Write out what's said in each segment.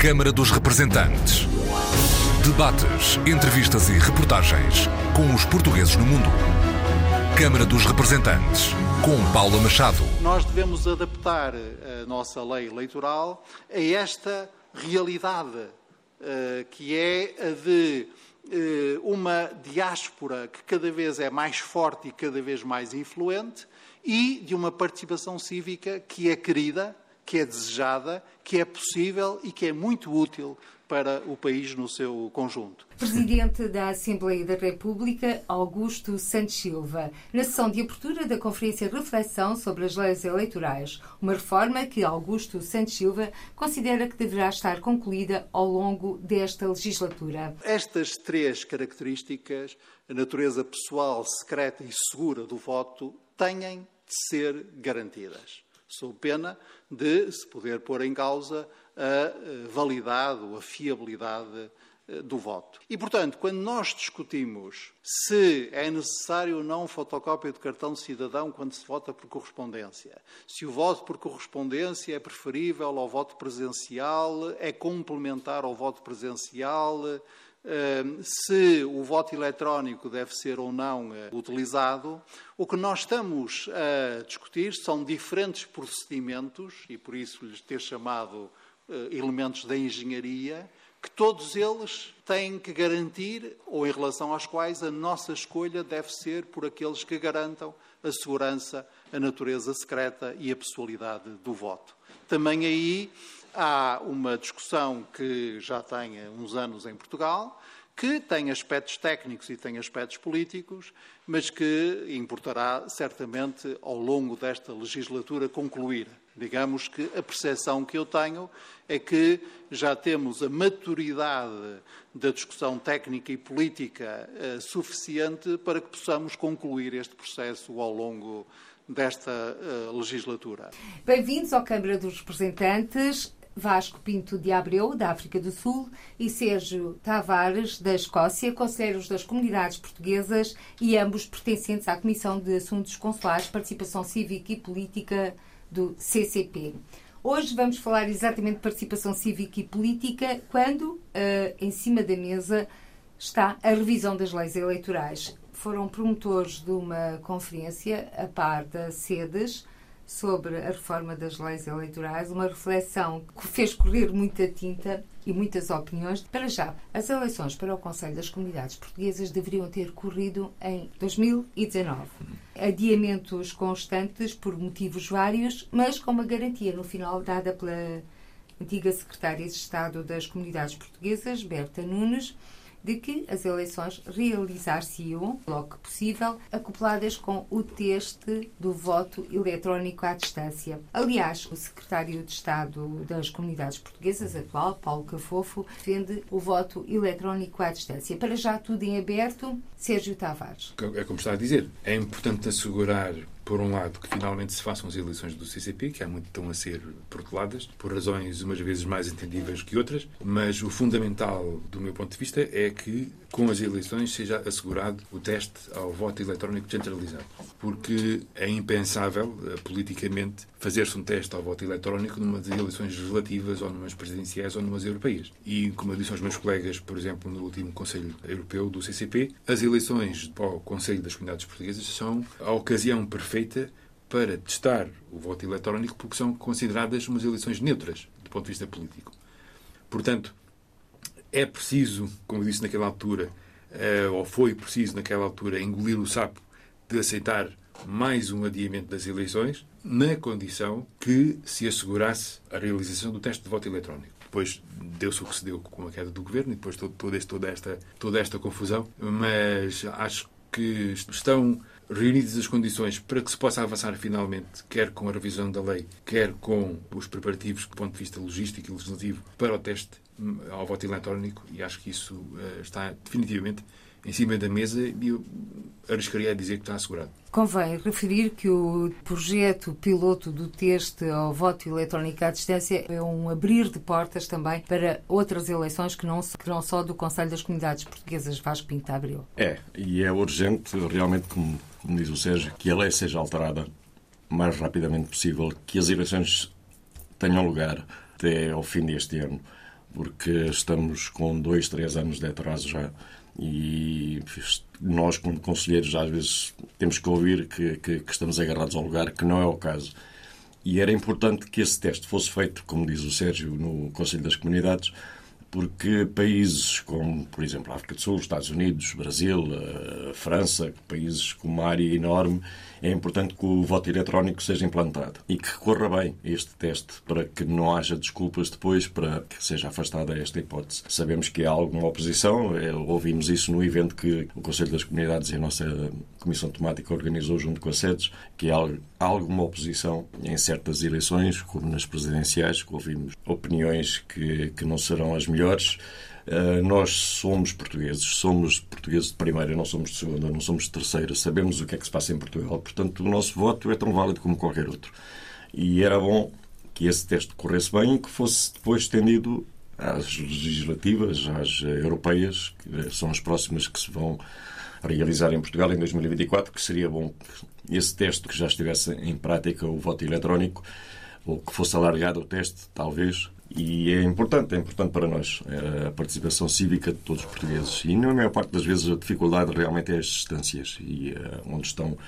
Câmara dos Representantes. Debates, entrevistas e reportagens com os portugueses no mundo. Câmara dos Representantes, com Paula Machado. Nós devemos adaptar a nossa lei eleitoral a esta realidade, eh, que é a de eh, uma diáspora que cada vez é mais forte e cada vez mais influente e de uma participação cívica que é querida, que é desejada, que é possível e que é muito útil para o país no seu conjunto. Presidente da Assembleia da República, Augusto Santos Silva, na sessão de abertura da Conferência Reflexão sobre as Leis Eleitorais, uma reforma que Augusto Santos Silva considera que deverá estar concluída ao longo desta legislatura. Estas três características, a natureza pessoal, secreta e segura do voto, têm de ser garantidas sob pena de se poder pôr em causa a eh, validade ou a fiabilidade do voto. E, portanto, quando nós discutimos se é necessário ou não fotocópia de cartão de cidadão quando se vota por correspondência, se o voto por correspondência é preferível ao voto presencial, é complementar ao voto presencial, se o voto eletrónico deve ser ou não eh, utilizado, o que nós estamos a discutir são diferentes procedimentos, e por isso lhes ter chamado eh, elementos da engenharia, que todos eles têm que garantir, ou em relação aos quais a nossa escolha deve ser por aqueles que garantam a segurança, a natureza secreta e a pessoalidade do voto. Também aí há uma discussão que já tem uns anos em Portugal, que tem aspectos técnicos e tem aspectos políticos, mas que importará certamente ao longo desta legislatura concluir. Digamos que a percepção que eu tenho é que já temos a maturidade da discussão técnica e política eh, suficiente para que possamos concluir este processo ao longo desta uh, legislatura. Bem-vindos à Câmara dos Representantes. Vasco Pinto de Abreu, da África do Sul, e Sérgio Tavares, da Escócia, conselheiros das comunidades portuguesas e ambos pertencentes à Comissão de Assuntos Consulares, Participação Cívica e Política do CCP. Hoje vamos falar exatamente de participação cívica e política quando, uh, em cima da mesa, está a revisão das leis eleitorais. Foram promotores de uma conferência, a par da SEDES, sobre a reforma das leis eleitorais, uma reflexão que fez correr muita tinta e muitas opiniões. Para já, as eleições para o Conselho das Comunidades Portuguesas deveriam ter corrido em 2019. Adiamentos constantes por motivos vários, mas com uma garantia no final dada pela antiga Secretária de Estado das Comunidades Portuguesas, Berta Nunes, de que as eleições realizar-se-iam, logo que possível, acopladas com o teste do voto eletrónico à distância. Aliás, o secretário de Estado das Comunidades Portuguesas, atual, Paulo Cafofo, defende o voto eletrónico à distância. Para já tudo em aberto, Sérgio Tavares. É como está a dizer, é importante assegurar por um lado, que finalmente se façam as eleições do CCP, que há muito estão a ser proteladas, por razões umas vezes mais entendíveis que outras, mas o fundamental, do meu ponto de vista, é que com as eleições seja assegurado o teste ao voto eletrónico descentralizado. Porque é impensável, eh, politicamente, fazer-se um teste ao voto eletrónico numa das eleições legislativas, ou numas presidenciais, ou numas europeias. E, como eu disse aos meus colegas, por exemplo, no último Conselho Europeu do CCP, as eleições para o Conselho das Comunidades Portuguesas são a ocasião perfeita para testar o voto eletrónico, porque são consideradas umas eleições neutras, do ponto de vista político. Portanto, é preciso, como eu disse naquela altura, uh, ou foi preciso naquela altura, engolir o sapo de aceitar mais um adiamento das eleições, na condição que se assegurasse a realização do teste de voto eletrónico. Depois deu-se o que se deu com a queda do governo e depois todo, todo este, toda, esta, toda esta confusão, mas acho que estão reunidas as condições para que se possa avançar finalmente, quer com a revisão da lei, quer com os preparativos do ponto de vista logístico e legislativo para o teste ao voto eletrónico e acho que isso uh, está definitivamente em cima da mesa e eu arriscaria a dizer que está assegurado. Convém referir que o projeto piloto do teste ao voto eletrónico à distância é um abrir de portas também para outras eleições que não, que não só do Conselho das Comunidades Portuguesas Vasco Pinto Abreu. É, e é urgente, realmente, como, como diz o Sérgio, que a lei seja alterada o mais rapidamente possível, que as eleições tenham lugar até ao fim deste ano porque estamos com dois, três anos de atraso já. E nós, como conselheiros, às vezes temos que ouvir que, que, que estamos agarrados ao lugar, que não é o caso. E era importante que esse teste fosse feito, como diz o Sérgio, no Conselho das Comunidades, porque países como, por exemplo, a África do Sul, os Estados Unidos, Brasil, a França, países com uma área enorme, é importante que o voto eletrónico seja implantado e que corra bem este teste para que não haja desculpas depois para que seja afastada esta hipótese. Sabemos que há alguma oposição, é, ouvimos isso no evento que o Conselho das Comunidades e a nossa Comissão Temática organizou junto com a SEDES, que há alguma oposição em certas eleições, como nas presidenciais, que ouvimos opiniões que, que não serão as melhores. Uh, nós somos portugueses, somos portugueses de primeira, não somos de segunda, não somos de terceira, sabemos o que é que se passa em Portugal, portanto o nosso voto é tão válido como qualquer outro. E era bom que esse teste corresse bem e que fosse depois estendido às legislativas, às europeias, que são as próximas que se vão realizar em Portugal em 2024, que seria bom que esse teste que já estivesse em prática, o voto eletrónico, ou que fosse alargado o teste, talvez, e é importante, é importante para nós é a participação cívica de todos os portugueses. E na maior parte das vezes a dificuldade realmente é as distâncias e uh, onde estão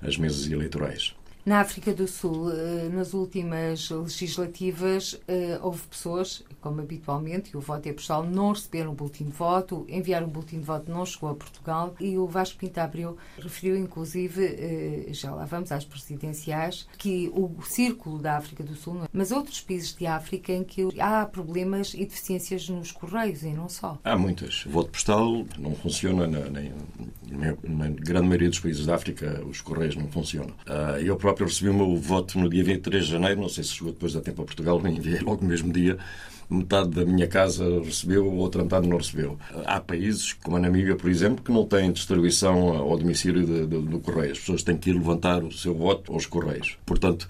as mesas eleitorais. Na África do Sul, eh, nas últimas legislativas, eh, houve pessoas, como habitualmente, e o voto é postal, não receberam um boletim de voto, enviaram um boletim de voto, não chegou a Portugal, e o Vasco Pinta Abreu referiu, inclusive, eh, já lá vamos às presidenciais, que o círculo da África do Sul, mas outros países de África em que há problemas e deficiências nos correios, e não só. Há muitas. O voto postal não funciona, na, na, na grande maioria dos países da África, os correios não funcionam. Ah, eu próprio próprio recebi o meu voto no dia 23 de janeiro, não sei se chegou depois da tempo a Portugal, nem enviei logo no mesmo dia. Metade da minha casa recebeu, outra metade não recebeu. Há países, como a Namíbia, por exemplo, que não têm distribuição ao domicílio de, de, do correio. As pessoas têm que ir levantar o seu voto aos correios. Portanto,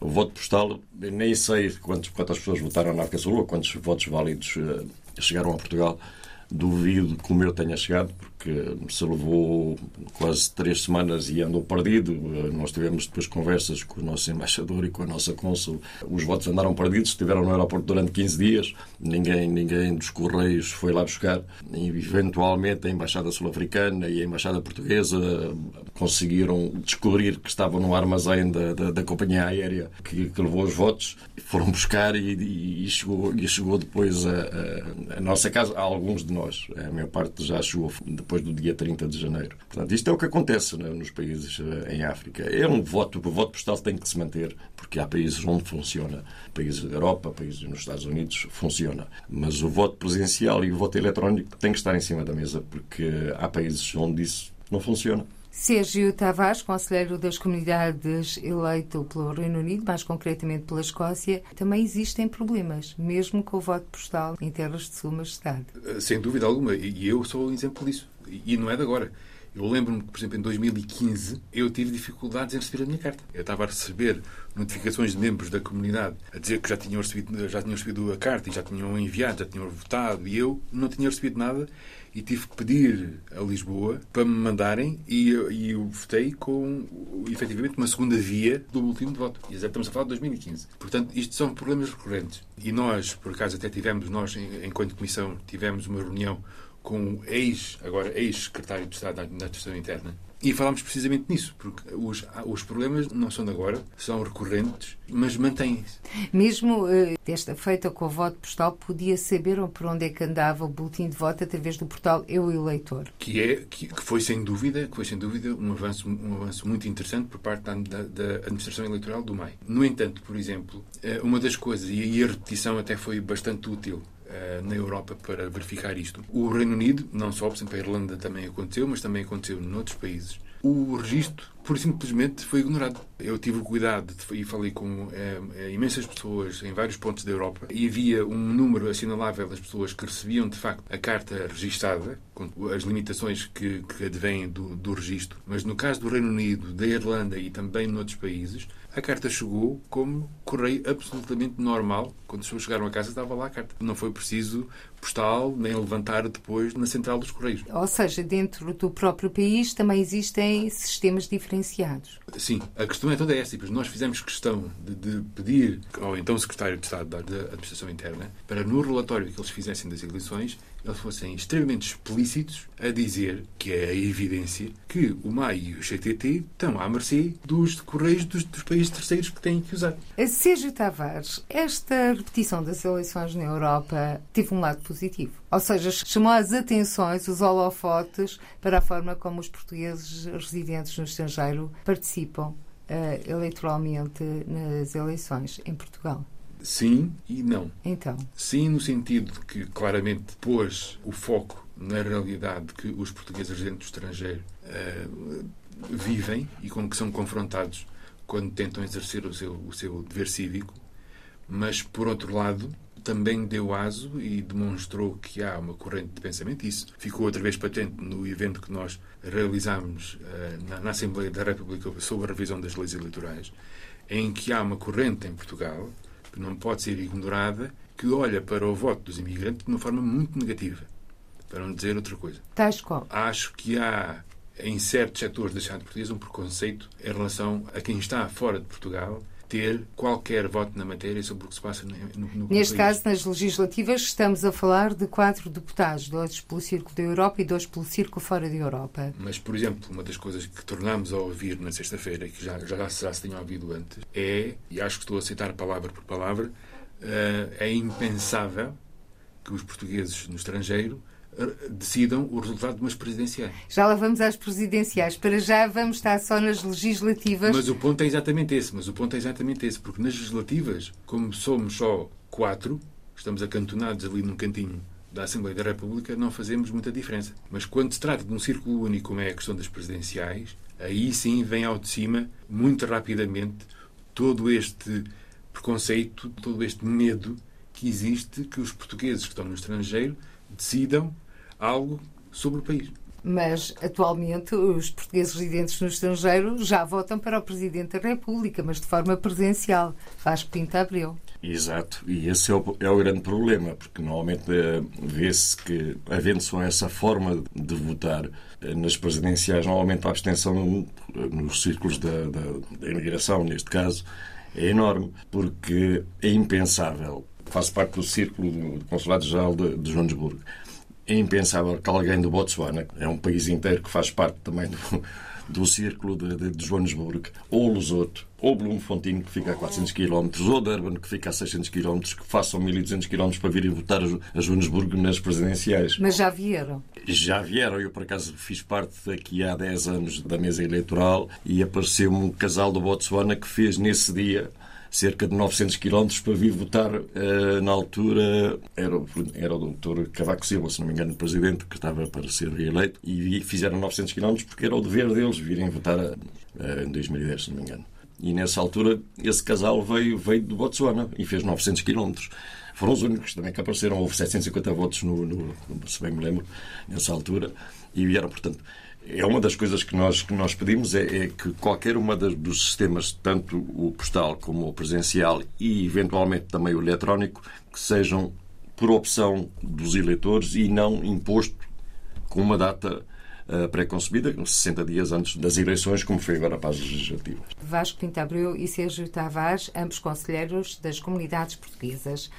o voto postal, nem sei quantas, quantas pessoas votaram na África Sul ou quantos votos válidos uh, chegaram a Portugal. Duvido que o meu tenha chegado, porque se levou quase três semanas e andou perdido. Nós tivemos depois conversas com o nosso embaixador e com a nossa cônsul. Os votos andaram perdidos, estiveram no aeroporto durante 15 dias. Ninguém, ninguém dos Correios foi lá buscar. E, eventualmente, a Embaixada Sul-Africana e a Embaixada Portuguesa conseguiram descobrir que estavam no armazém da, da, da companhia aérea que, que, levou os votos. Foram buscar e, e, chegou, e chegou depois a, a, a nossa casa. A alguns de nós. A maior parte já chegou depois depois do dia 30 de janeiro. Portanto, isto é o que acontece né, nos países eh, em África. É um voto, o voto postal tem que se manter, porque há países onde funciona. Países da Europa, países nos Estados Unidos, funciona. Mas o voto presencial e o voto eletrónico têm que estar em cima da mesa, porque há países onde isso não funciona. Sérgio Tavares, conselheiro das comunidades eleito pelo Reino Unido, mais concretamente pela Escócia, também existem problemas, mesmo com o voto postal em terras de sua majestade. Sem dúvida alguma, e eu sou um exemplo disso. E não é de agora. Eu lembro-me que, por exemplo, em 2015 eu tive dificuldades em receber a minha carta. Eu estava a receber notificações de membros da comunidade a dizer que já tinham recebido, já tinham recebido a carta e já tinham enviado, já tinham votado, e eu não tinha recebido nada e tive que pedir a Lisboa para me mandarem e, e eu votei com, efetivamente, uma segunda via do último de voto. E estamos a falar de 2015. Portanto, isto são problemas recorrentes. E nós, por acaso, até tivemos, nós, enquanto Comissão, tivemos uma reunião com o ex, agora ex-secretário de Estado da Administração Interna, e falámos precisamente nisso, porque os, os problemas não são de agora, são recorrentes, mas mantêm-se. Mesmo desta feita com o voto postal, podia saber por onde é que andava o boletim de voto através do portal Eu Eleitor. Que, é, que, que, foi sem dúvida, que foi sem dúvida um avanço, um avanço muito interessante por parte da, da, da Administração Eleitoral do MEI. No entanto, por exemplo, eh, uma das coisas, e a repetição até foi bastante útil, eh, na Europa para verificar isto. O Reino Unido, não só, por exemplo, a Irlanda também aconteceu, mas também aconteceu noutros países. O registro, por simplesmente, foi ignorado. Eu tive o cuidado de, e falei com é, imensas pessoas em vários pontos da Europa e havia um número assinalável das pessoas que recebiam, de facto, a carta registada, com as limitações que, que advêm do, do registro. Mas no caso do Reino Unido, da Irlanda e também noutros países, a carta chegou como correio absolutamente normal. Quando as pessoas chegaram a casa, estava lá a carta. Não foi preciso postal nem levantar depois na central dos correios. Ou seja, dentro do próprio país também existem sistemas diferenciados. Sim, a questão é toda essa. Nós fizemos questão de, de pedir ao então Secretário de Estado da Administração Interna para, no relatório que eles fizessem das eleições, eles fossem extremamente explícitos a dizer que é a evidência que o MAI e o CTT estão à mercê dos correios dos, dos países terceiros que têm que usar. Sérgio Tavares, esta repetição das eleições na Europa teve um lado positivo. Ou seja, chamou as atenções, os holofotes, para a forma como os portugueses residentes no estrangeiro participam uh, eleitoralmente nas eleições em Portugal. Sim e não. Então. Sim, no sentido de que claramente pôs o foco na realidade que os portugueses residentes do estrangeiro uh, vivem e com que são confrontados quando tentam exercer o seu, o seu dever cívico, mas, por outro lado, também deu aso e demonstrou que há uma corrente de pensamento. Isso ficou outra vez patente no evento que nós realizámos uh, na, na Assembleia da República sobre a revisão das leis eleitorais, em que há uma corrente em Portugal que não pode ser ignorada, que olha para o voto dos imigrantes de uma forma muito negativa, para não dizer outra coisa. Tais qual? Acho que há, em certos setores da sociedade portuguesa, um preconceito em relação a quem está fora de Portugal ter qualquer voto na matéria sobre o que se passa no, no Neste país. caso, nas legislativas, estamos a falar de quatro deputados, dois pelo Círculo da Europa e dois pelo Círculo fora da Europa. Mas, por exemplo, uma das coisas que tornámos a ouvir na sexta-feira, que já, já, já se tenha ouvido antes, é, e acho que estou a citar palavra por palavra, uh, é impensável que os portugueses no estrangeiro decidam o resultado de umas presidenciais. Já lá vamos às presidenciais. Para já vamos estar só nas legislativas. Mas o ponto é exatamente esse. Mas o ponto é exatamente esse. Porque nas legislativas, como somos só quatro, estamos acantonados ali num cantinho da Assembleia da República, não fazemos muita diferença. Mas quando se trata de um círculo único, como é a questão das presidenciais, aí sim vem ao de cima, muito rapidamente, todo este preconceito, todo este medo que existe que os portugueses que estão no estrangeiro decidam algo sobre o país. Mas, atualmente, os portugueses residentes no estrangeiro já votam para o Presidente da República, mas de forma presencial. Vasco Pinto Abreu. Exato, e esse é o, é o grande problema, porque normalmente eh, vê-se que, havendo só essa forma de votar eh, nas presidenciais, normalmente a abstenção eh, nos círculos da, da, da imigração, neste caso, é enorme, porque é impensável. Faço parte do círculo do Consulado-Geral de, de Joanesburgo é impensável que alguém do Botsuana, é um país inteiro que faz parte também do, do círculo de, de, Joanesburgo, ou Lesoto, ou Bloemfontein, que fica a 400 km, ou Durban, que fica a 600 km, que façam 1.200 km para virem votar a Joanesburgo nas presidenciais. Mas já vieram? Já vieram. Eu, por acaso, fiz parte aqui há 10 anos da mesa eleitoral e apareceu-me um casal do Botsuana que fez nesse dia cerca de 900 quilómetros para vir votar. Uh, na altura era, era o doutor Cavaco Silva, se não me engano, o presidente, que estava para ser reeleito, e fizeram 900 quilómetros porque era o dever deles virem votar uh, em 2010, se não me engano. E nessa altura esse casal veio, veio do Botsuana e fez 900 quilómetros. Foram os únicos também que apareceram. Houve 750 votos, no, no, se bem me lembro, nessa altura. E vieram, portanto, é uma das coisas que nós, que nós pedimos é, é que qualquer uma das, dos sistemas, tanto o postal como o presencial e eventualmente também o eletrónico, que sejam por opção dos eleitores e não imposto com uma data uh, pré-concebida, 60 dias antes das eleições, como foi agora para as legislativas. Vasco Pinto Abreu e Sérgio Tavares, ambos conselheiros das comunidades portuguesas.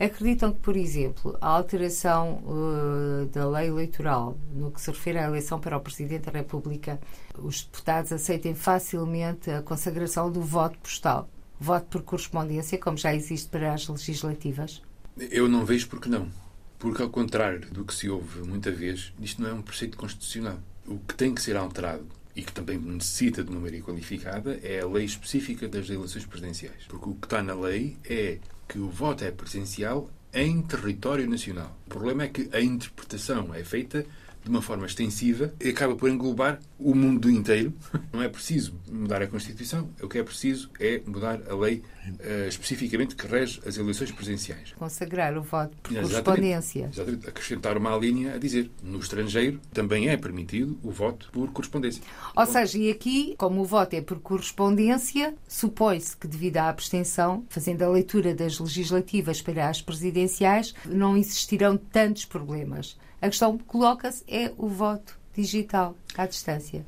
Acreditam que, por exemplo, a alteração uh, da lei eleitoral, no que se refere à eleição para o Presidente da República, os deputados aceitem facilmente a consagração do voto postal, voto por correspondência, como já existe para as legislativas? Eu não vejo porque não. Porque, ao contrário do que se ouve muita vez, isto não é um preceito constitucional. O que tem que ser alterado e que também necessita de uma maioria qualificada é a lei específica das eleições presidenciais. Porque o que está na lei é que o voto é presencial em território nacional. O problema é que a interpretação é feita de uma forma extensiva e acaba por englobar o mundo inteiro. Não é preciso mudar a Constituição, o que é preciso é mudar a lei uh, especificamente que rege as eleições presidenciais. Consagrar o voto por exatamente, correspondência. Exatamente. Acrescentar uma linha a dizer no estrangeiro também é permitido o voto por correspondência. Ou seja, e aqui, como o voto é por correspondência, supõe-se que devido à abstenção, fazendo a leitura das legislativas para as presidenciais, não existirão tantos problemas. A questão que coloca-se é o voto digital à distância.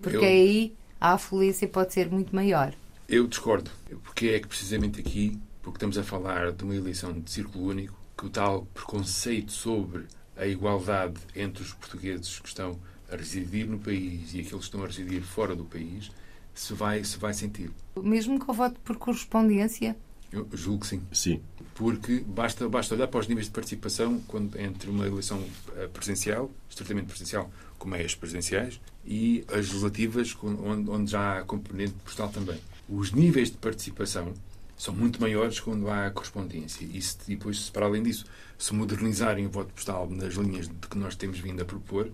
Porque Eu... aí a afluência pode ser muito maior. Eu discordo, porque é que precisamente aqui, porque estamos a falar de uma eleição de círculo único, que o tal preconceito sobre a igualdade entre os portugueses que estão a residir no país e aqueles que estão a residir fora do país se vai, se vai sentir. Mesmo com o voto por correspondência? Eu julgo que sim. Sim. Porque basta, basta olhar para os níveis de participação quando, entre uma eleição eh, presencial, estritamente presencial, como é as presidenciais, e as legislativas, onde, onde já há componente postal também. Os níveis de participação são muito maiores quando há correspondência. E se, depois, para além disso, se modernizarem o voto postal nas linhas de que nós temos vindo a propor,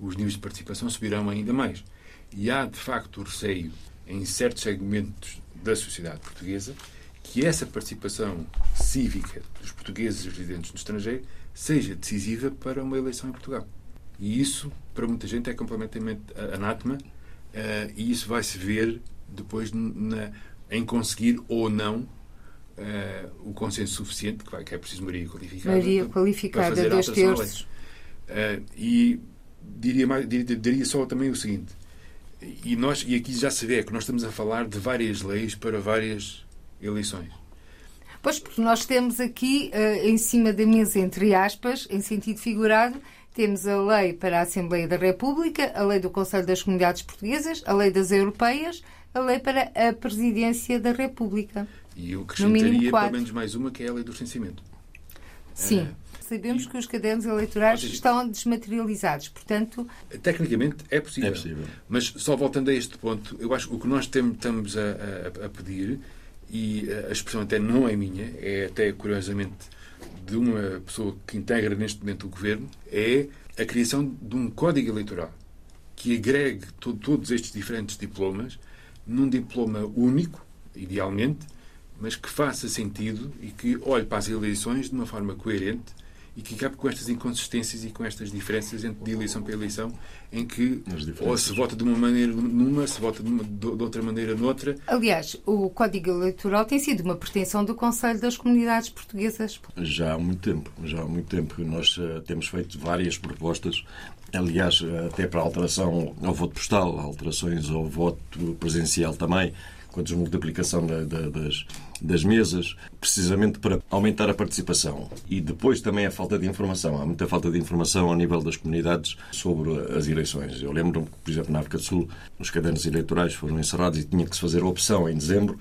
os níveis de participação subirão ainda mais. E há, de facto, o receio em certos segmentos da sociedade portuguesa que essa participação cívica dos portugueses residentes no estrangeiro seja decisiva para uma eleição em Portugal. E isso, para muita gente, é completamente anátema uh, e isso vai-se ver depois na, em conseguir ou não uh, o consenso suficiente, que, vai, que é preciso Maria qualificada. Maria qualificada, para dois terços. Uh, e diria, mais, diria, diria só também o seguinte, e, nós, e aqui já se vê que nós estamos a falar de várias leis para várias eleições. Pois, porque nós temos aqui, uh, em cima da mesa, entre aspas, em sentido figurado, temos a lei para a Assembleia da República, a lei do Conselho das Comunidades Portuguesas, a lei das Europeias, a lei para a Presidência da República. E eu acrescentaria pelo menos mais uma, que é a lei do recenseamento. Sim. Uh, Sabemos e, que os cadernos eleitorais seja, estão desmaterializados, portanto... Tecnicamente é possível, é possível. Mas só voltando a este ponto, eu acho que o que nós temos, estamos a, a, a pedir, e a expressão até não é minha, é até curiosamente de uma pessoa que integra neste momento o governo, é a criação de um código eleitoral que agregue to todos estes diferentes diplomas num diploma único, idealmente, mas que faça sentido e que olhe para as eleições de uma forma coerente e que acabe com estas inconsistências e com estas diferenças entre de eleição para eleição, em que ou se vota de uma maneira numa, se vota de, uma, de outra maneira noutra. Aliás, o Código Eleitoral tem sido uma pretensão do Conselho das Comunidades Portuguesas. Já há muito tempo, já há muito tempo. Nós uh, temos feito várias propostas aliás, até para alteração ao voto postal, alterações ao voto presencial também, com a desmultiplicação da, da, das, das mesas, precisamente para aumentar a participação. E depois também a falta de informação. Há muita falta de informação ao nível das comunidades sobre as eleições. Eu lembro-me que, por exemplo, na África do Sul, os cadernos eleitorais foram encerrados e tinha que se fazer a opção em dezembro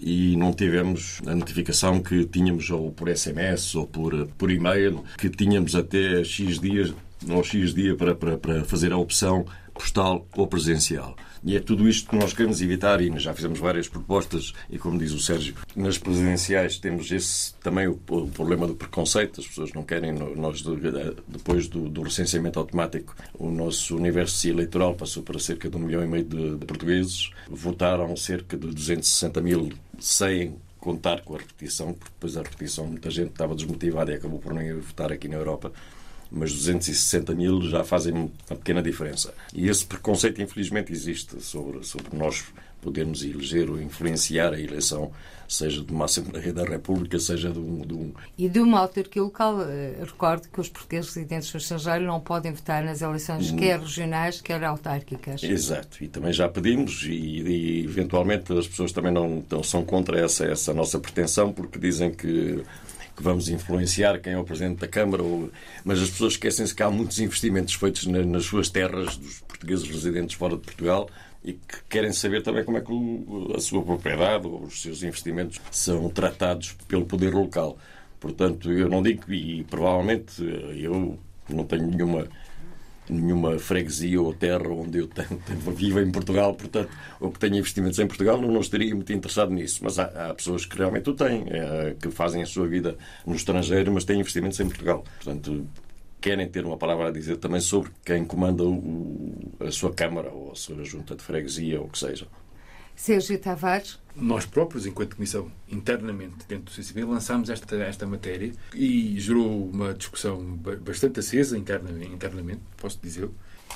e não tivemos a notificação que tínhamos ou por SMS ou por, por e-mail que tínhamos até X dias ou X dia para, para, para fazer a opção postal ou presencial. E é tudo isto que nós queremos evitar e já fizemos várias propostas e, como diz o Sérgio, nas presidenciais temos esse também o, o problema do preconceito. As pessoas não querem, nós depois do, do, recenseamento automático, o nosso universo eleitoral passou para cerca de um milhão e meio de, de portugueses. Votaram cerca de 260 mil sem contar com a repetição, porque depois a repetição muita gente estava desmotivada e acabou por não ir votar aqui na Europa mas 260 mil já fazem uma pequena diferença. E esse preconceito, infelizmente, existe sobre, sobre nós podermos eleger ou influenciar a eleição, seja de uma Assembleia da República, seja de um. De um... E de uma autarquia local. Eh, recordo que os portugueses residentes no estrangeiro não podem votar nas eleições, hum. quer regionais, quer autárquicas. Exato, e também já pedimos, e, e eventualmente as pessoas também não, não são contra essa, essa nossa pretensão, porque dizem que que vamos influenciar quem é o Presidente da Câmara, ou... mas as pessoas esquecem-se que há muitos investimentos feitos nas suas terras, dos portugueses residentes fora de Portugal, e que querem saber também como é que a sua propriedade ou os seus investimentos são tratados pelo poder local. Portanto, eu não digo, e provavelmente eu não tenho nenhuma nenhuma freguesia ou terra onde eu tenho, vivo em Portugal, portanto, ou que tenha investimentos em Portugal, não, não estaria muito interessado nisso. Mas há, há pessoas que realmente o têm, é, que fazem a sua vida no estrangeiro, mas têm investimentos em Portugal. Portanto, querem ter uma palavra a dizer também sobre quem comanda o, a sua Câmara ou a sua junta de freguesia ou o que seja. Sérgio Tavares. Nós próprios, enquanto Comissão, internamente dentro do CCB, lançámos esta, esta matéria e gerou uma discussão bastante acesa internamente, posso dizer,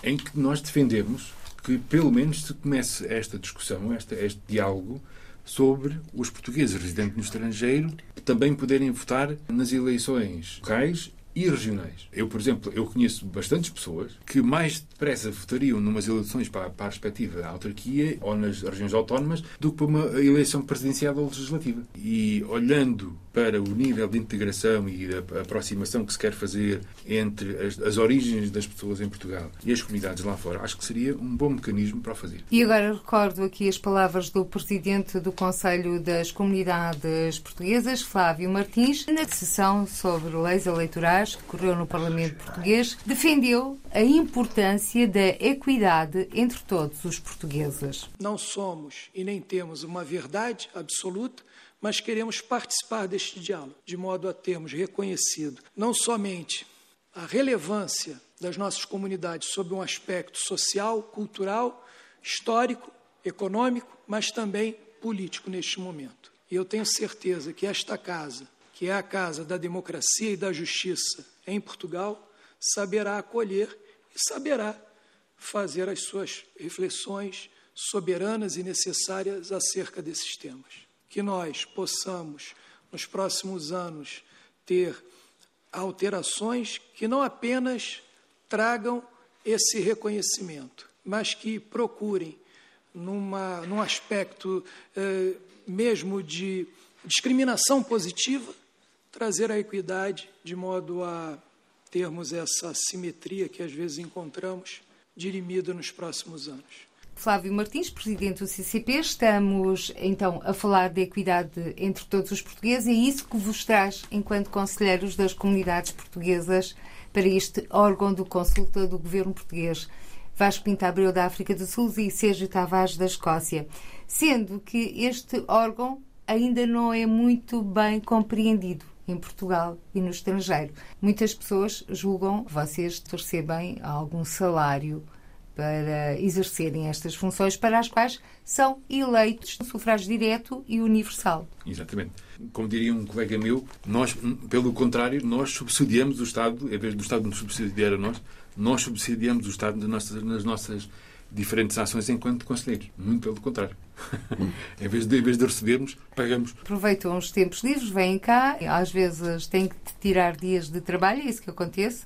em que nós defendemos que, pelo menos, se comece esta discussão, este, este diálogo, sobre os portugueses residentes no estrangeiro também poderem votar nas eleições locais e regionais. Eu, por exemplo, eu conheço bastantes pessoas que mais depressa votariam numas eleições para, para a respectiva autarquia ou nas regiões autónomas do que para uma eleição presidencial ou legislativa. E olhando para o nível de integração e da aproximação que se quer fazer entre as, as, origens das pessoas em Portugal e as comunidades lá fora, acho que seria um bom mecanismo para o fazer. E agora recordo aqui as palavras do Presidente do Conselho das Comunidades Portuguesas, Flávio Martins, na sessão sobre leis eleitorais que correu no Parlamento Português, defendeu a importância da equidade entre todos os portugueses. Não somos e nem temos uma verdade absoluta mas queremos participar deste diálogo, de modo a termos reconhecido não somente a relevância das nossas comunidades sob um aspecto social, cultural, histórico, econômico, mas também político neste momento. E eu tenho certeza que esta casa, que é a casa da democracia e da justiça em Portugal, saberá acolher e saberá fazer as suas reflexões soberanas e necessárias acerca desses temas que nós possamos, nos próximos anos, ter alterações que não apenas tragam esse reconhecimento, mas que procurem, numa, num aspecto eh, mesmo de discriminação positiva, trazer a equidade de modo a termos essa simetria que às vezes encontramos dirimida nos próximos anos. Flávio Martins, presidente do CCP. Estamos então a falar de equidade entre todos os portugueses e é isso que vos traz, enquanto conselheiros das comunidades portuguesas, para este órgão do consulta do governo português. Vasco Pinta Abreu da África do Sul e Sérgio Tavares da Escócia. Sendo que este órgão ainda não é muito bem compreendido em Portugal e no estrangeiro. Muitas pessoas julgam vocês recebem algum salário para exercerem estas funções para as quais são eleitos no sufrágio direto e universal. Exatamente. Como diria um colega meu, nós, pelo contrário, nós subsidiamos o Estado, em vez do Estado nos subsidiar a nós, nós subsidiamos o Estado nas nossas, nas nossas diferentes ações enquanto conselheiros. Muito pelo contrário. em, vez de, em vez de recebermos, pagamos. Aproveitam os tempos livres, vêm cá, às vezes têm que tirar dias de trabalho, é isso que acontece,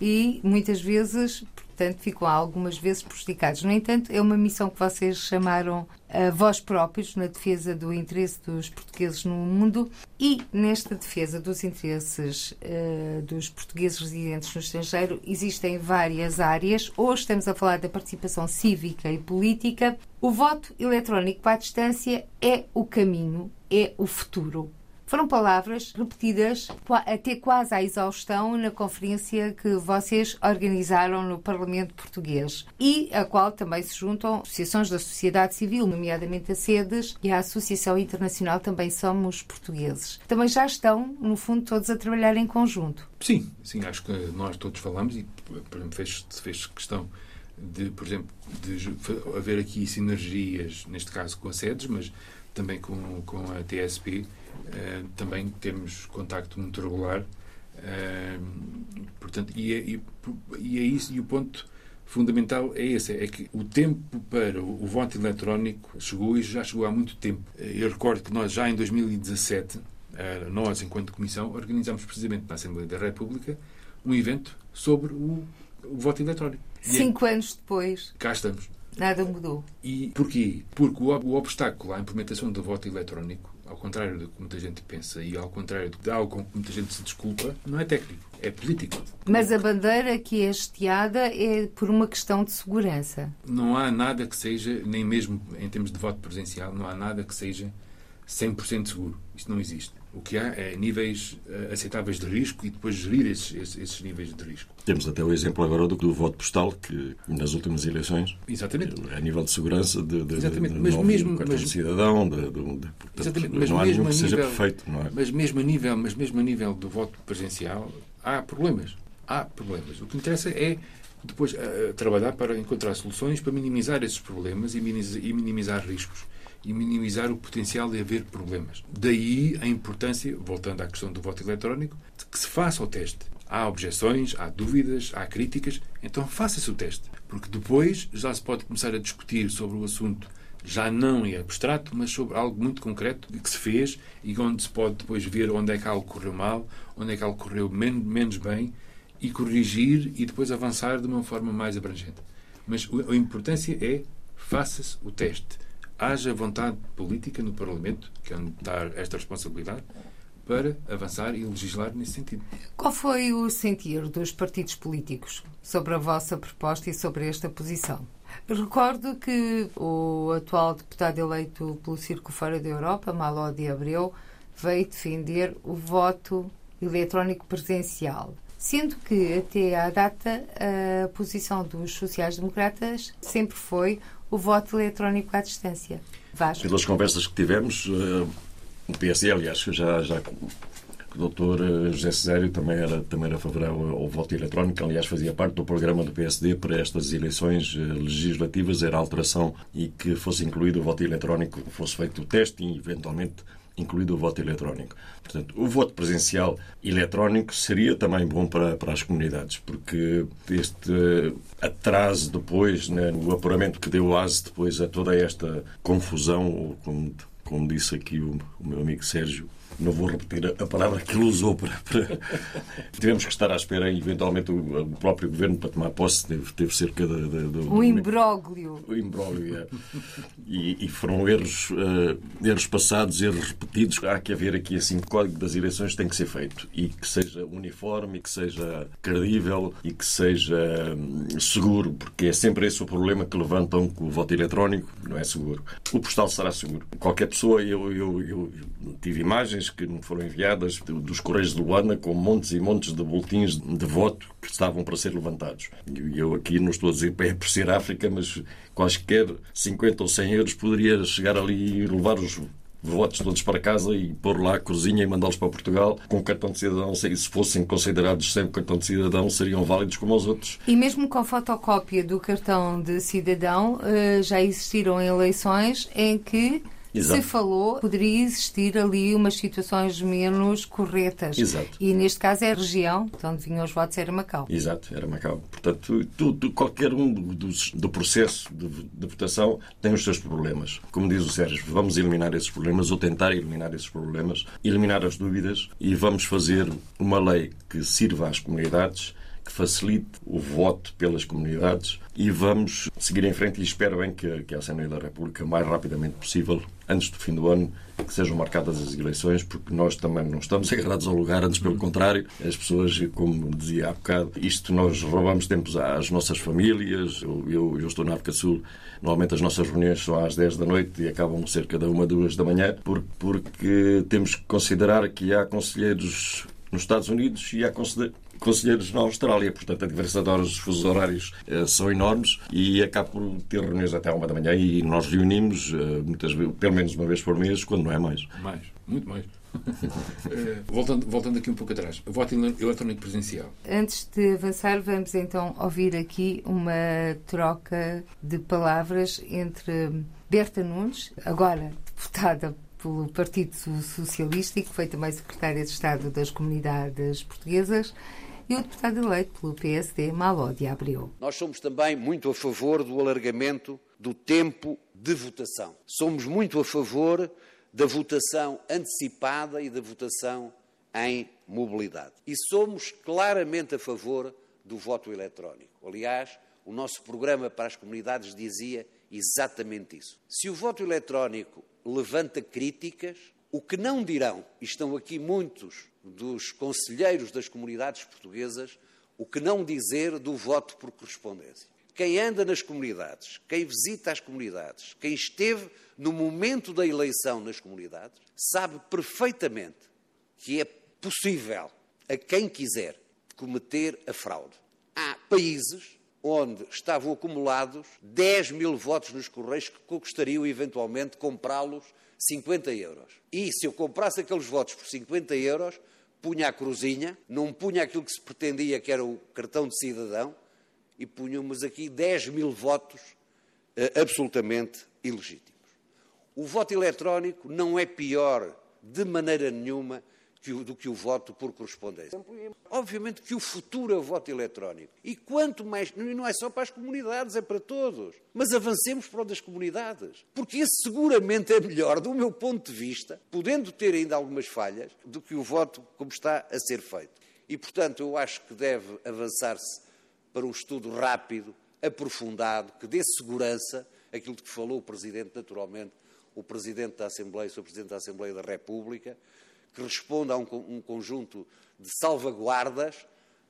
e muitas vezes portanto ficam algumas vezes prejudicados. No entanto, é uma missão que vocês chamaram a vós próprios na defesa do interesse dos portugueses no mundo e nesta defesa dos interesses uh, dos portugueses residentes no estrangeiro existem várias áreas. Hoje estamos a falar da participação cívica e política. O voto eletrónico à distância é o caminho, é o futuro. Foram palavras repetidas até quase à exaustão na conferência que vocês organizaram no Parlamento Português e a qual também se juntam associações da sociedade civil, nomeadamente a SEDES e a Associação Internacional Também Somos Portugueses. Também já estão, no fundo, todos a trabalhar em conjunto. Sim, sim, acho que nós todos falamos e, por exemplo, fez, fez questão de, por exemplo, de haver aqui sinergias, neste caso com a SEDES, mas também com, com a TSP, eh, também temos contacto muito regular. Uh, portanto, e é, e, e é isso, e o ponto fundamental é esse, é que o tempo para o, voto eletrónico chegou e já chegou há muito tempo. Eh, eu recordo que nós já em 2017, nós, enquanto Comissão, organizamos precisamente na Assembleia da República um evento sobre o, o voto eletrónico. É Cinco anos depois. Cá estamos. Nada mudou. E porquê? Porque o, o obstáculo à implementação do voto eletrónico ao contrário do que muita gente pensa e ao contrário de algo com que muita gente se desculpa, não é técnico, é político. Mas a bandeira que é hasteada é por uma questão de segurança. Não há nada que seja, nem mesmo em termos de voto presencial, não há nada que seja 100% seguro. Isto não existe. O que há é níveis uh, aceitáveis de risco e depois gerir esses, esses, esses, níveis de risco. Temos até o exemplo agora do, do voto postal, que nas últimas eleições, Exatamente. a nível de segurança, de, de, Exatamente. de, mas novo mesmo, cartão mas, de cidadão, de, de, de, portanto, Exatamente. Mas não há mesmo nenhum que nível, seja perfeito. Não é? Mas mesmo, a nível, mas mesmo a nível do voto presencial, há problemas. Há problemas. O que interessa é depois uh, trabalhar para encontrar soluções para minimizar esses problemas e minimizar, e minimizar riscos e minimizar o potencial de haver problemas. Daí a importância, voltando à questão do voto eletrónico, de que se faça o teste. Há objeções, há dúvidas, há críticas, então faça-se o teste. Porque depois já se pode começar a discutir sobre o assunto já não é abstrato, mas sobre algo muito concreto que se fez e onde se pode depois ver onde é que algo correu mal, onde é que algo correu men menos bem e corrigir e depois avançar de uma forma mais abrangente. Mas a importância é faça-se o teste. Haja vontade política no Parlamento, que é onde está esta responsabilidade, para avançar e legislar nesse sentido. Qual foi o sentir dos partidos políticos sobre a vossa proposta e sobre esta posição? Recordo que o atual deputado eleito pelo Círculo Fora da Europa, Malodi Abreu, veio defender o voto eletrónico presencial. Sendo que, até à data, a posição dos sociais-democratas sempre foi o voto eletrónico à distância. Vasco. Pelas conversas que tivemos, uh, o PSD, aliás, já, já o doutor eh, José Cesário também era, também era favorável ao voto eletrónico, aliás, fazia parte do programa do PSD para estas eleições eh, legislativas, era alteração e que fosse incluído o voto eletrónico, fosse feito o teste e, eventualmente, incluído o voto eletrónico. Portanto, o voto presencial eletrónico seria também bom para, para as comunidades, porque este atraso depois, né, o apuramento que deu ase depois a toda esta confusão, como, como disse aqui o, o meu amigo Sérgio, não vou repetir a palavra que ele usou para, para... tivemos que estar à espera eventualmente o, próprio governo para tomar posse. Teve, teve cerca de, de, de o imbróglio. O imbróglio é. e, e, foram erros uh, erros passados erros repetidos. Há que haver aqui assim o código das eleições tem que ser feito. E que seja uniforme e que seja credível e que seja um, seguro porque é sempre esse o problema que levantam com o voto eletrónico não é seguro. O postal será seguro. Qualquer pessoa eu, eu, eu tive imagens que me foram enviadas dos Correios de Luanda com montes e montes de boletins de voto que estavam para ser levantados. E eu aqui não estou a dizer é por ser África, mas quaisquer 50 ou 100 euros poderia chegar ali e levar os votos todos para casa e pôr lá a cozinha e mandá-los para Portugal com cartão de cidadão. Se fossem considerados sem cartão de cidadão, seriam válidos como os outros. E mesmo com fotocópia do cartão de cidadão, eh, já existiram eleições em que Exato. se falou, poderia existir ali umas situações menos corretas. Exato. E neste caso é a região de onde vinham os votos, era Macau. Exato, era Macau. Portanto, tudo, qualquer um dos, do processo de, de, votação tem os seus problemas. Como diz o Sérgio, vamos eliminar esses problemas ou tentar eliminar esses problemas, eliminar as dúvidas e vamos fazer uma lei que sirva às comunidades que facilite o voto pelas comunidades e vamos seguir em frente e espero bem que, que a Assembleia da República, mais rapidamente possível, antes do fim do ano, que sejam marcadas as eleições, porque nós também não estamos agarrados ao lugar, antes pelo contrário, as pessoas, como dizia há bocado, isto nós roubamos tempos às nossas famílias, eu, eu, eu estou na África Sul, normalmente as nossas reuniões são às 10 da noite e acabam cerca da uma, duas da manhã, porque, porque temos que considerar que há conselheiros nos Estados Unidos e há conselheiros na Austrália. Portanto, a diferença de horas, os fusos horários uh, são enormes e acabo por ter reuniões até uma da manhã e nós reunimos uh, muitas vezes, pelo menos uma vez por mês, quando não é mais. Mais, muito mais. uh, voltando, voltando aqui um pouco atrás, voto eletrónico presencial. Antes de avançar, vamos então ouvir aqui uma troca de palavras entre Berta Nunes, agora deputada pelo Partido Socialista e que foi também secretária de Estado das Comunidades Portuguesas, e o deputado eleito pelo PSD, Malódia Abreu. Nós somos também muito a favor do alargamento do tempo de votação. Somos muito a favor da votação antecipada e da votação em mobilidade. E somos claramente a favor do voto eletrónico. Aliás, o nosso programa para as comunidades dizia exatamente isso. Se o voto eletrónico levanta críticas, o que não dirão, e estão aqui muitos dos conselheiros das comunidades portuguesas, o que não dizer do voto por correspondência. Quem anda nas comunidades, quem visita as comunidades, quem esteve no momento da eleição nas comunidades, sabe perfeitamente que é possível, a quem quiser, cometer a fraude. Há países onde estavam acumulados 10 mil votos nos Correios que custariam eventualmente comprá-los 50 euros. E se eu comprasse aqueles votos por 50 euros, punha a cruzinha, não punha aquilo que se pretendia que era o cartão de cidadão, e punhamos aqui 10 mil votos uh, absolutamente ilegítimos. O voto eletrónico não é pior, de maneira nenhuma, do que o voto por correspondência. Obviamente que o futuro é o voto eletrónico. E quanto mais. Não é só para as comunidades, é para todos. Mas avancemos para o das comunidades. Porque esse seguramente é melhor, do meu ponto de vista, podendo ter ainda algumas falhas, do que o voto como está a ser feito. E, portanto, eu acho que deve avançar-se para um estudo rápido, aprofundado, que dê segurança, aquilo de que falou o Presidente, naturalmente, o Presidente da Assembleia, o. Presidente da Assembleia da República, que responda a um, um conjunto de salvaguardas,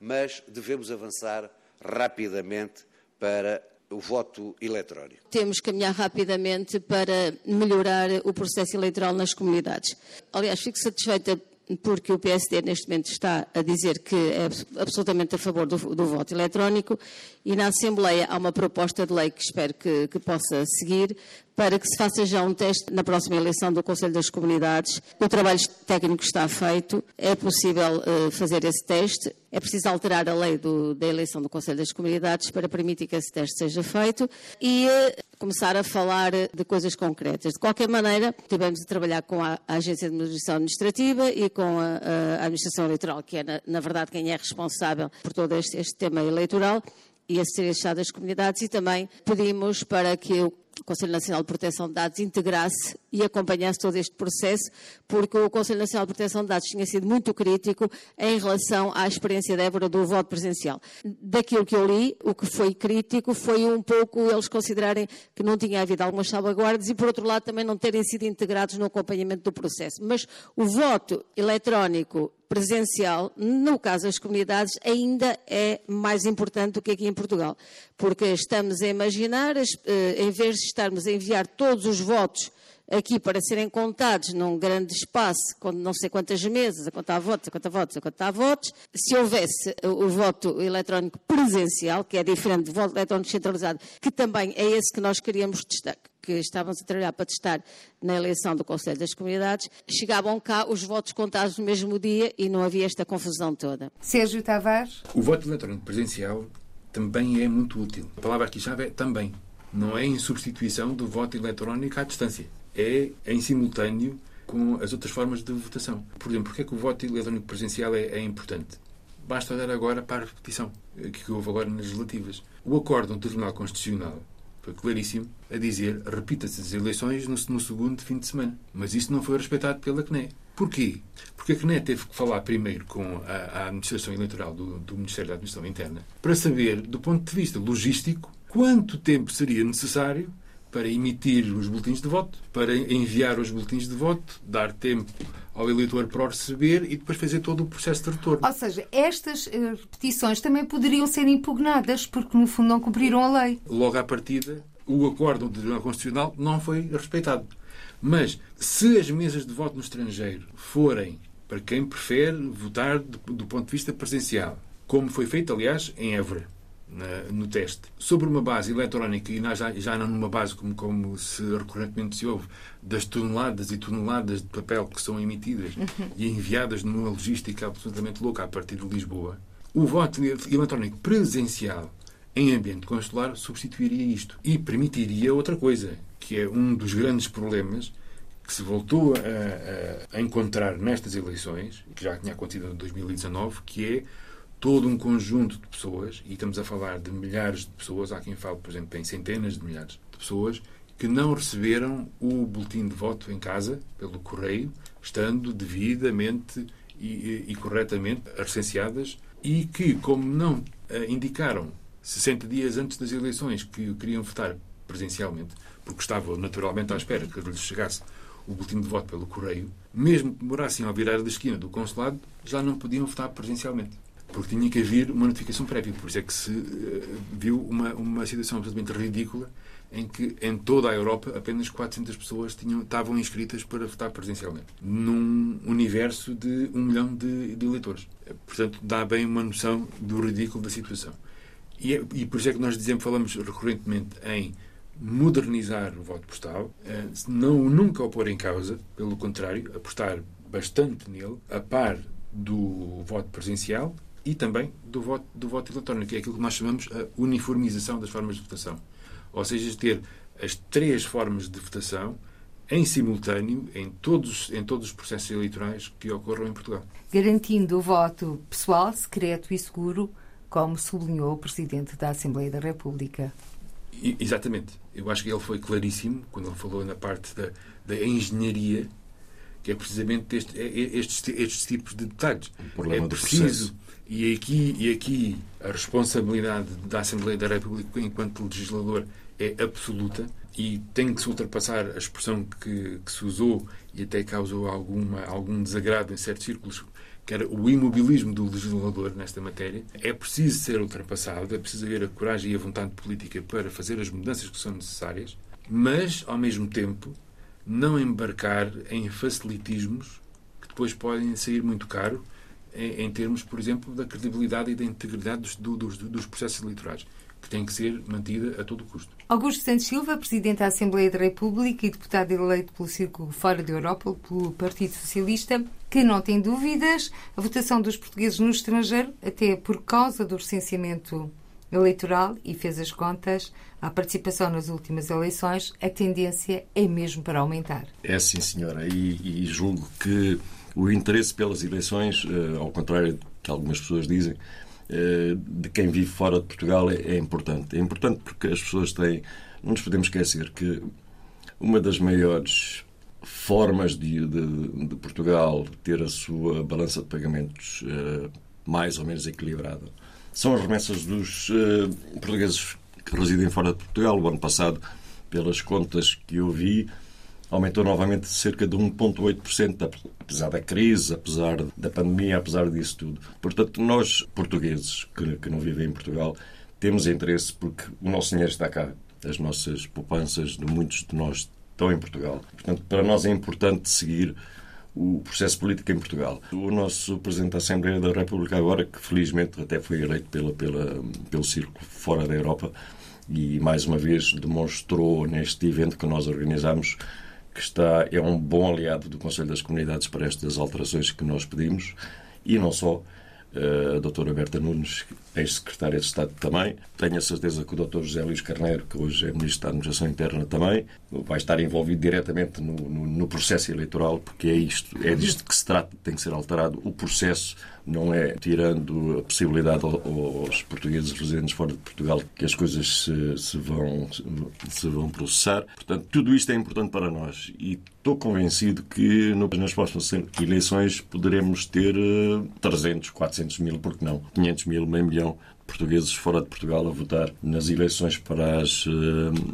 mas devemos avançar rapidamente para o voto eletrónico. Temos que caminhar rapidamente para melhorar o processo eleitoral nas comunidades. Aliás, fico satisfeita porque o PSD neste momento está a dizer que é absolutamente a favor do, do voto eletrónico e na Assembleia há uma proposta de lei que espero que, que, possa seguir para que se faça já um teste na próxima eleição do Conselho das Comunidades. O trabalho técnico está feito, é possível uh, fazer esse teste, é preciso alterar a lei do, da eleição do Conselho das Comunidades para permitir que esse teste seja feito e uh, começar a falar de coisas concretas. De qualquer maneira, tivemos de trabalhar com a, a Agência de Administração Administrativa e com a, a Administração Eleitoral, que é, na, na, verdade, quem é responsável por todo este, este tema eleitoral e a Secretaria de Estado das Comunidades e também pedimos para que Conselho Nacional de Proteção de Dados integrasse e acompanhasse todo este processo, porque o Conselho Nacional de Proteção de Dados tinha sido muito crítico em relação à experiência de Évora do voto presencial. Daquilo que eu li, o que foi crítico foi um pouco eles considerarem que não tinha havido algumas salvaguardas e, por outro lado, também não terem sido integrados no acompanhamento do processo. Mas o voto eletrónico presencial, no caso das comunidades, ainda é mais importante do que aqui em Portugal. Porque estamos a imaginar, eh, em vez de estarmos a enviar todos os votos aqui para serem contados num grande espaço, com não sei quantas mesas, a contar votos, a contar votos, a contar votos, se houvesse o voto eletrónico presencial, que é diferente do voto eletrónico centralizado, que também é esse que nós queríamos destacar, que estávamos a trabalhar para testar na eleição do Conselho das Comunidades, chegavam cá os votos contados no mesmo dia e não havia esta confusão toda. Sérgio Tavares? O voto eletrónico presencial também é muito útil. A palavra aqui chave é também. Não é em substituição do voto eletrónico à distância é em simultâneo com as outras formas de votação. Por exemplo, porque é que o voto eletrónico presencial é, é importante? Basta olhar agora para a repetição que houve agora nas legislativas. O acórdão do Tribunal Constitucional foi claríssimo a dizer repita-se as eleições no, no, segundo fim de semana. Mas isso não foi respeitado pela CNE. Porquê? Porque a CNE teve que falar primeiro com a, a administração eleitoral do, do Ministério da Administração Interna para saber, do ponto de vista logístico, quanto tempo seria necessário para emitir os boletins de voto, para enviar os boletins de voto, dar tempo ao eleitor para o receber e depois fazer todo o processo de retorno. Ou seja, estas eh, petições também poderiam ser impugnadas porque, no fundo, não cumpriram a lei. Logo à partida, o acordo do Tribunal Constitucional não foi respeitado. Mas, se as mesas de voto no estrangeiro forem para quem prefere votar do, do ponto de vista presencial, como foi feito, aliás, em Évora, no teste, sobre uma base eletrónica e já, já não numa base como, como se recorrentemente se ouve, das toneladas e toneladas de papel que são emitidas uhum. e enviadas numa logística absolutamente louca a partir de Lisboa, o voto eletrónico presencial em ambiente consular substituiria isto e permitiria outra coisa, que é um dos grandes problemas que se voltou a, a, a encontrar nestas eleições, que já tinha acontecido em 2019, que é todo um conjunto de pessoas, e estamos a falar de milhares de pessoas, há quem fale, por exemplo, em centenas de milhares de pessoas, que não receberam o boletim de voto em casa, pelo correio, estando devidamente e, e, corretamente recenseadas, e que, como não uh, indicaram 60 dias antes das eleições que queriam votar presencialmente, porque estavam naturalmente à espera que lhes chegasse o boletim de voto pelo correio, mesmo que demorassem ao virar da esquina do consulado, já não podiam votar presencialmente porque tinha que haver uma notificação prévia. Por isso é que se uh, viu uma, uma situação absolutamente ridícula em que em toda a Europa apenas 400 pessoas tinham, estavam inscritas para votar presencialmente, num universo de um milhão de, de eleitores. Portanto, dá bem uma noção do ridículo da situação. E, é, e por isso é que nós dizemos, falamos recorrentemente em modernizar o voto postal, uh, não nunca o pôr em causa, pelo contrário, apostar bastante nele, a par do voto presencial, e também do voto, do voto eletrónico, que é aquilo que nós chamamos a uniformização das formas de votação. Ou seja, ter as três formas de votação em simultâneo em todos, em todos os processos eleitorais que ocorram em Portugal. Garantindo o voto pessoal, secreto e seguro, como sublinhou o Presidente da Assembleia da República. I, exatamente. Eu acho que ele foi claríssimo quando ele falou na parte da, da engenharia, que é precisamente este, é, é, estes, estes tipos de detalhes. é preciso. E aqui, e aqui a responsabilidade da Assembleia da República enquanto legislador é absoluta e tem que se ultrapassar a expressão que, que se usou e até causou alguma, algum desagrado em certos círculos, que era o imobilismo do legislador nesta matéria. É preciso ser ultrapassado, é preciso haver a coragem e a vontade política para fazer as mudanças que são necessárias, mas, ao mesmo tempo, não embarcar em facilitismos que depois podem sair muito caro em, em termos, por exemplo, da credibilidade e da integridade dos, dos, dos processos eleitorais que tem que ser mantida a todo custo. Augusto Santos Silva, Presidente da Assembleia da República e deputado eleito pelo Círculo Fora da Europa, pelo Partido Socialista, que não tem dúvidas, a votação dos portugueses no estrangeiro, até por causa do recenseamento eleitoral, e fez as contas, a participação nas últimas eleições, a tendência é mesmo para aumentar. É sim, senhora, e, e julgo que o interesse pelas eleições, eh, ao contrário do que algumas pessoas dizem, eh, de quem vive fora de Portugal é, é importante. É importante porque as pessoas têm. Não nos podemos esquecer que uma das maiores formas de, de, de Portugal ter a sua balança de pagamentos uh, mais ou menos equilibrada são as remessas dos portugueses que residem fora de Portugal. O ano passado, pelas contas que eu vi, aumentou novamente cerca de 1,8%, apesar da crise, apesar da pandemia, apesar disso tudo. Portanto, nós, portugueses que, que não vivem em Portugal, temos interesse porque o nosso dinheiro está cá. As nossas poupanças de muitos de nós estão em Portugal. Portanto, para nós é importante seguir o processo político em Portugal. O nosso Presidente da Assembleia da República agora, que felizmente até foi eleito pela, pela, pelo círculo fora da Europa, e mais uma vez demonstrou neste evento que nós organizamos que está, é um bom aliado do Conselho das Comunidades para estas alterações que nós pedimos e não só. Eh, a doutora Berta Nunes, ex-secretária de Estado também. Tenho a certeza que o doutor José Luís Carneiro, que hoje é Ministro da Administração Interna também, vai estar envolvido diretamente no, no, no processo eleitoral, porque é isto, é disto que se trata, tem que ser alterado o processo não é tirando a possibilidade aos portugueses residentes fora de Portugal que as coisas se, se, vão, se vão processar. Portanto, tudo isto é importante para nós e estou convencido que nas próximas eleições poderemos ter 300, eh, 400 mil, porque não, 500 mil, meio milhão portugueses fora de Portugal a votar nas eleições para as uh,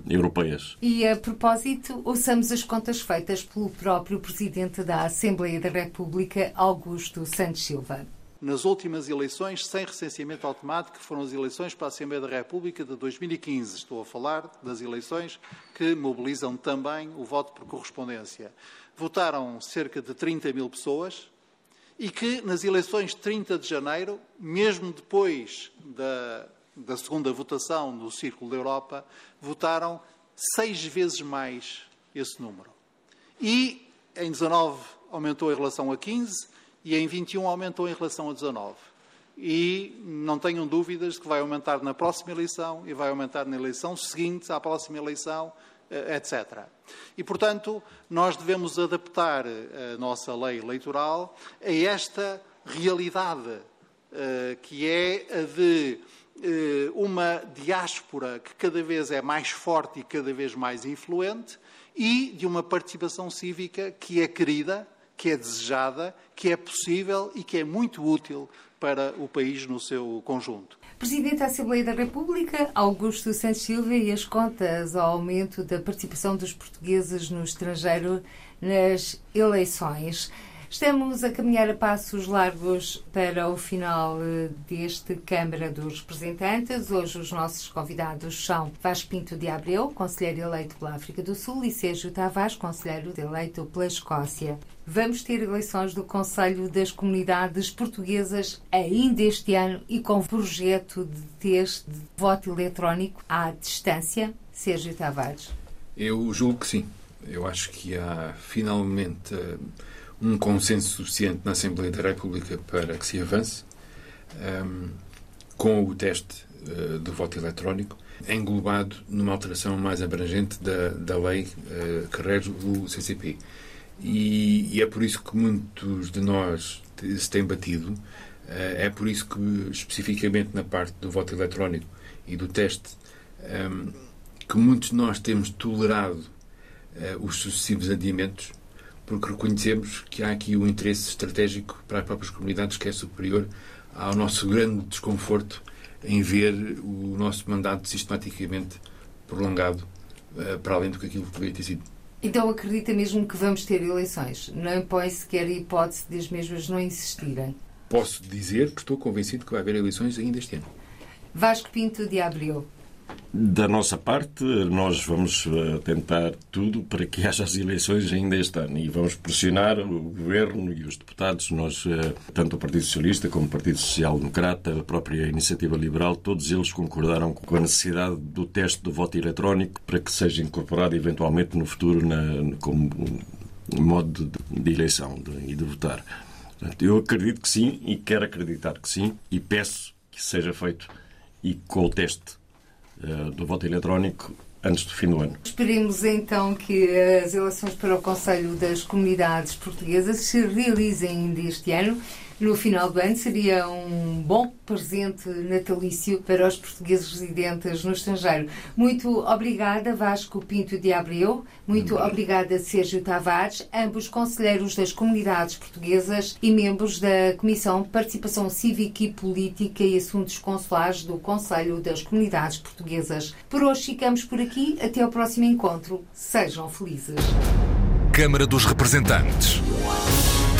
europeias. E a propósito, ouçamos as contas feitas pelo próprio Presidente da Assembleia da República, Augusto Santos Silva nas últimas eleições sem recenseamento automático, que foram as eleições para a Assembleia da República de 2015. Estou a falar das eleições que mobilizam também o voto por correspondência. Votaram cerca de 30 mil pessoas e que nas eleições de 30 de janeiro, mesmo depois da, da segunda votação no Círculo da Europa, votaram seis vezes mais esse número. E em 19 aumentou em relação a 15 e em 21 aumentou em relação a 19. E não tenham dúvidas que vai aumentar na próxima eleição e vai aumentar na eleição seguinte à próxima eleição, etc. E, portanto, nós devemos adaptar eh, a nossa lei eleitoral a esta realidade, eh, que é a de uma diáspora que cada vez é mais forte e cada vez mais influente e de uma participação cívica que é querida que é desejada, que é possível e que é muito útil para o país no seu conjunto. Presidente da Assembleia da República, Augusto Santos Silva, e as contas ao aumento da participação dos portugueses no estrangeiro nas eleições. Estamos a caminhar a passos largos para o final eh, deste Câmara dos Representantes. Hoje os nossos convidados são Vasco Pinto de Abreu, conselheiro eleito pela África do Sul, e Sérgio Tavares, conselheiro eleito pela Escócia. Vamos ter eleições do Conselho das Comunidades Portuguesas ainda este ano e com projeto de teste de voto eletrónico à distância. Sérgio Tavares. Eu julgo que sim. Eu acho que há finalmente um consenso suficiente na Assembleia da República para que se avance um, com o teste uh, do voto eletrónico, englobado numa alteração mais abrangente da, da lei uh, que rege o CCP. E, e, é por isso que muitos de nós se têm batido, uh, é por isso que, especificamente na parte do voto eletrónico e do teste, um, que muitos de nós temos tolerado os sucessivos adiamentos porque reconhecemos que há aqui um interesse estratégico para as próprias comunidades que é superior ao nosso grande desconforto em ver o nosso mandato sistematicamente prolongado uh, para além do que aquilo que poderia ter sido. Então acredita mesmo que vamos ter eleições? Não impõe sequer a hipótese de as mesmas não insistirem? Posso dizer que estou convencido que vai haver eleições ainda este ano. Vasco Pinto de Abril. Da nossa parte, nós vamos eh, tentar tudo para que haja as eleições ainda este ano e vamos pressionar o Governo e os deputados, nós, eh, tanto o Partido Socialista como o Partido Social Democrata, a própria Iniciativa Liberal, todos eles concordaram com a necessidade do teste do voto eletrónico para que seja incorporado eventualmente no futuro na, como modo de, de eleição de, e de votar. Eu acredito que sim e quero acreditar que sim e peço que seja feito e com o teste do voto eletrónico antes do fim do ano. Esperemos então que as eleições para o Conselho das Comunidades Portuguesas se realizem ainda este ano no final do ano seria um bom presente natalício para os portugueses residentes no estrangeiro. Muito obrigada, Vasco Pinto de Abreu. Muito obrigada, Sérgio Tavares, ambos conselheiros das comunidades portuguesas e membros da Comissão de Participação Cívica e Política e Assuntos Consulares do Conselho das Comunidades Portuguesas. Por hoje ficamos por aqui. Até ao próximo encontro. Sejam felizes. Câmara dos Representantes.